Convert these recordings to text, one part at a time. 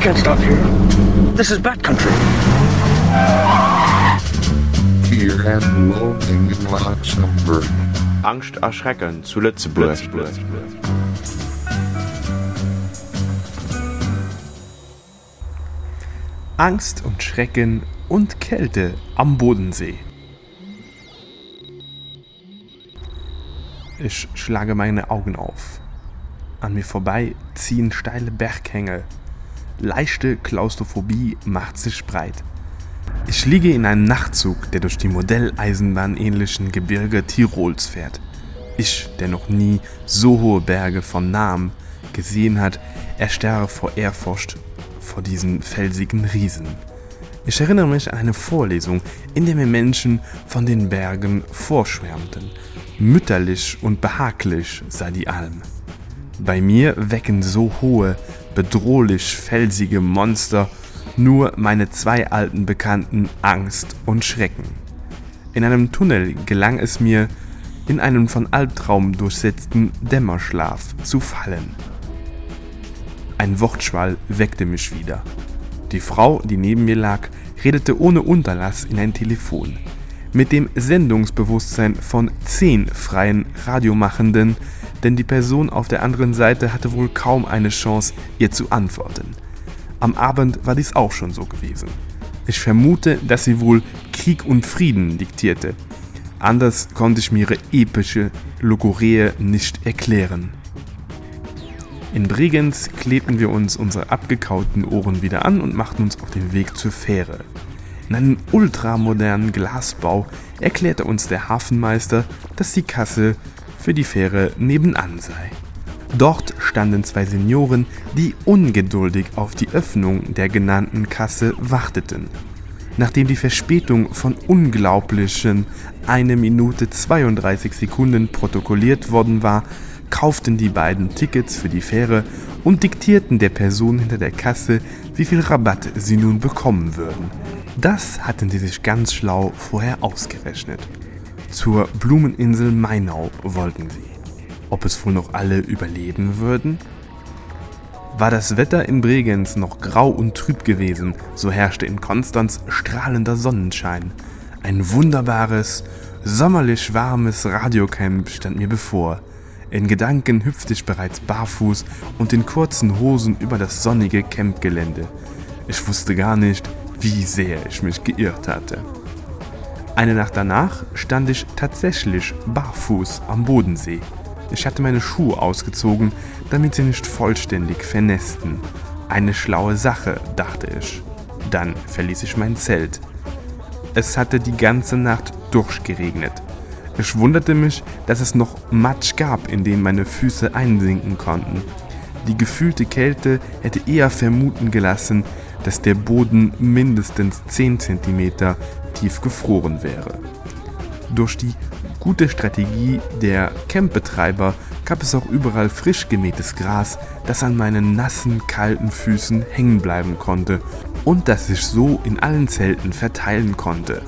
can't stop here. This is bad country. Fear and loathing in Luxembourg. Angst erschrecken zu Lützeburg. Angst und Schrecken und Kälte am Bodensee. Ich schlage meine Augen auf. An mir vorbei ziehen steile Berghänge. Leichte Klaustrophobie macht sich breit. Ich liege in einem Nachtzug, der durch die Modelleisenbahn ähnlichen Gebirge Tirols fährt. Ich, der noch nie so hohe Berge von Namen gesehen hat, erstarre vor Ehrfurcht vor diesen felsigen Riesen. Ich erinnere mich an eine Vorlesung, in der mir Menschen von den Bergen vorschwärmten. Mütterlich und behaglich sei die Alm. Bei mir wecken so hohe, bedrohlich felsige Monster nur meine zwei alten Bekannten Angst und Schrecken. In einem Tunnel gelang es mir, in einen von Albtraum durchsetzten Dämmerschlaf zu fallen. Ein Wortschwall weckte mich wieder. Die Frau, die neben mir lag, redete ohne Unterlass in ein Telefon. Mit dem Sendungsbewusstsein von zehn freien Radiomachenden, denn die Person auf der anderen Seite hatte wohl kaum eine Chance, ihr zu antworten. Am Abend war dies auch schon so gewesen. Ich vermute, dass sie wohl Krieg und Frieden diktierte. Anders konnte ich mir ihre epische Logoree nicht erklären. In Bregenz klebten wir uns unsere abgekauten Ohren wieder an und machten uns auf den Weg zur Fähre. In einem ultramodernen Glasbau erklärte uns der Hafenmeister, dass die Kasse für die Fähre nebenan sei. Dort standen zwei Senioren, die ungeduldig auf die Öffnung der genannten Kasse warteten. Nachdem die Verspätung von unglaublichen 1 Minute 32 Sekunden protokolliert worden war, kauften die beiden Tickets für die Fähre und diktierten der Person hinter der Kasse, wie viel Rabatt sie nun bekommen würden. Das hatten sie sich ganz schlau vorher ausgerechnet. Zur Blumeninsel Mainau wollten sie. Ob es wohl noch alle überleben würden? War das Wetter in Bregenz noch grau und trüb gewesen, so herrschte in Konstanz strahlender Sonnenschein. Ein wunderbares, sommerlich warmes Radiocamp stand mir bevor. In Gedanken hüpfte ich bereits barfuß und in kurzen Hosen über das sonnige Campgelände. Ich wusste gar nicht, wie sehr ich mich geirrt hatte. Eine Nacht danach stand ich tatsächlich barfuß am Bodensee. Ich hatte meine Schuhe ausgezogen, damit sie nicht vollständig vernässten. Eine schlaue Sache, dachte ich. Dann verließ ich mein Zelt. Es hatte die ganze Nacht durchgeregnet. Ich wunderte mich, dass es noch Matsch gab, in den meine Füße einsinken konnten. Die gefühlte Kälte hätte eher vermuten gelassen, dass der Boden mindestens 10 cm tief gefroren wäre. Durch die gute Strategie der Campbetreiber gab es auch überall frisch gemähtes Gras, das an meinen nassen, kalten Füßen hängen bleiben konnte und das sich so in allen Zelten verteilen konnte.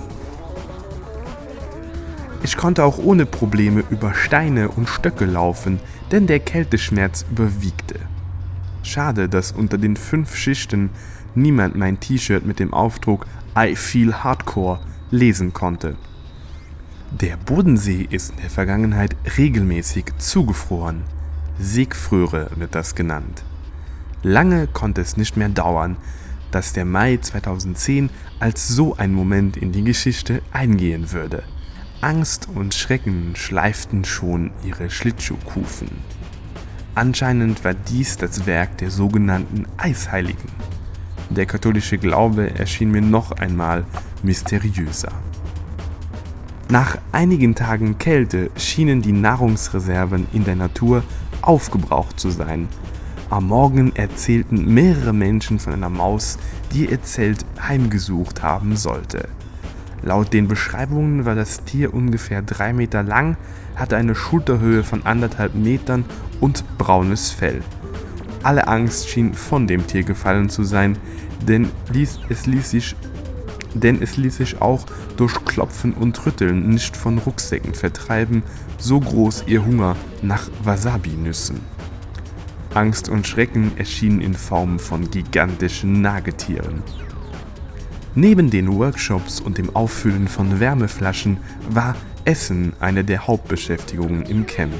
Ich konnte auch ohne Probleme über Steine und Stöcke laufen, denn der Kälteschmerz überwiegte. Schade, dass unter den fünf Schichten niemand mein T-Shirt mit dem Aufdruck I feel hardcore lesen konnte. Der Bodensee ist in der Vergangenheit regelmäßig zugefroren. Siegfröhre wird das genannt. Lange konnte es nicht mehr dauern, dass der Mai 2010 als so ein Moment in die Geschichte eingehen würde. Angst und Schrecken schleiften schon ihre Schlittschuhkufen. Anscheinend war dies das Werk der sogenannten Eisheiligen. Der katholische Glaube erschien mir noch einmal mysteriöser. Nach einigen Tagen Kälte schienen die Nahrungsreserven in der Natur aufgebraucht zu sein. Am Morgen erzählten mehrere Menschen von einer Maus, die ihr Zelt heimgesucht haben sollte. Laut den Beschreibungen war das Tier ungefähr drei Meter lang, hatte eine Schulterhöhe von anderthalb Metern und braunes Fell. Alle Angst schien von dem Tier gefallen zu sein, denn es ließ sich denn es ließ sich auch durch Klopfen und Rütteln nicht von Rucksäcken vertreiben, so groß ihr Hunger nach Wasabi-Nüssen. Angst und Schrecken erschienen in Form von gigantischen Nagetieren. Neben den Workshops und dem Auffüllen von Wärmeflaschen war Essen eine der Hauptbeschäftigungen im Camp.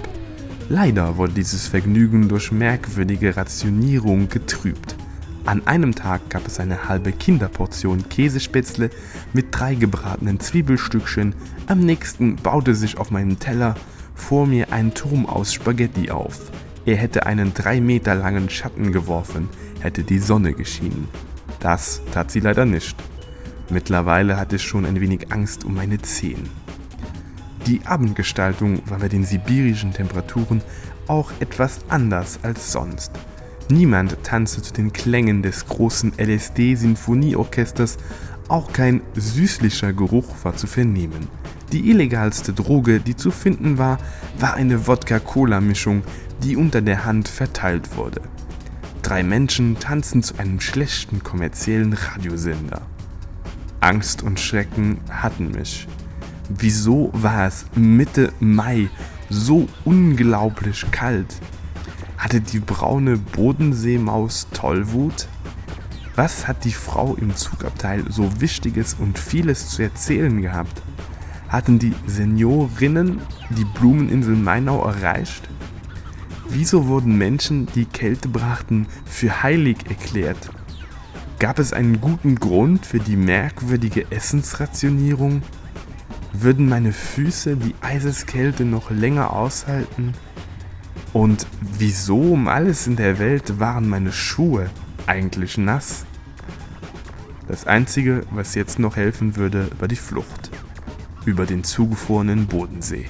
Leider wurde dieses Vergnügen durch merkwürdige Rationierung getrübt. An einem Tag gab es eine halbe Kinderportion Käsespätzle mit drei gebratenen Zwiebelstückchen, am nächsten baute sich auf meinem Teller vor mir ein Turm aus Spaghetti auf. Er hätte einen drei Meter langen Schatten geworfen, hätte die Sonne geschienen. Das tat sie leider nicht. Mittlerweile hatte ich schon ein wenig Angst um meine Zehen. Die Abendgestaltung war bei den sibirischen Temperaturen auch etwas anders als sonst. Niemand tanzte zu den Klängen des großen LSD-Sinfonieorchesters, auch kein süßlicher Geruch war zu vernehmen. Die illegalste Droge, die zu finden war, war eine Wodka-Cola-Mischung, die unter der Hand verteilt wurde. Drei Menschen tanzen zu einem schlechten kommerziellen Radiosender. Angst und Schrecken hatten mich. Wieso war es Mitte Mai so unglaublich kalt? Hatte die braune Bodenseemaus Tollwut? Was hat die Frau im Zugabteil so Wichtiges und vieles zu erzählen gehabt? Hatten die Seniorinnen die Blumeninsel Mainau erreicht? Wieso wurden Menschen, die Kälte brachten, für heilig erklärt? Gab es einen guten Grund für die merkwürdige Essensrationierung? Würden meine Füße die Eiseskälte noch länger aushalten? Und wieso um alles in der Welt waren meine Schuhe eigentlich nass? Das Einzige, was jetzt noch helfen würde, war die Flucht über den zugefrorenen Bodensee.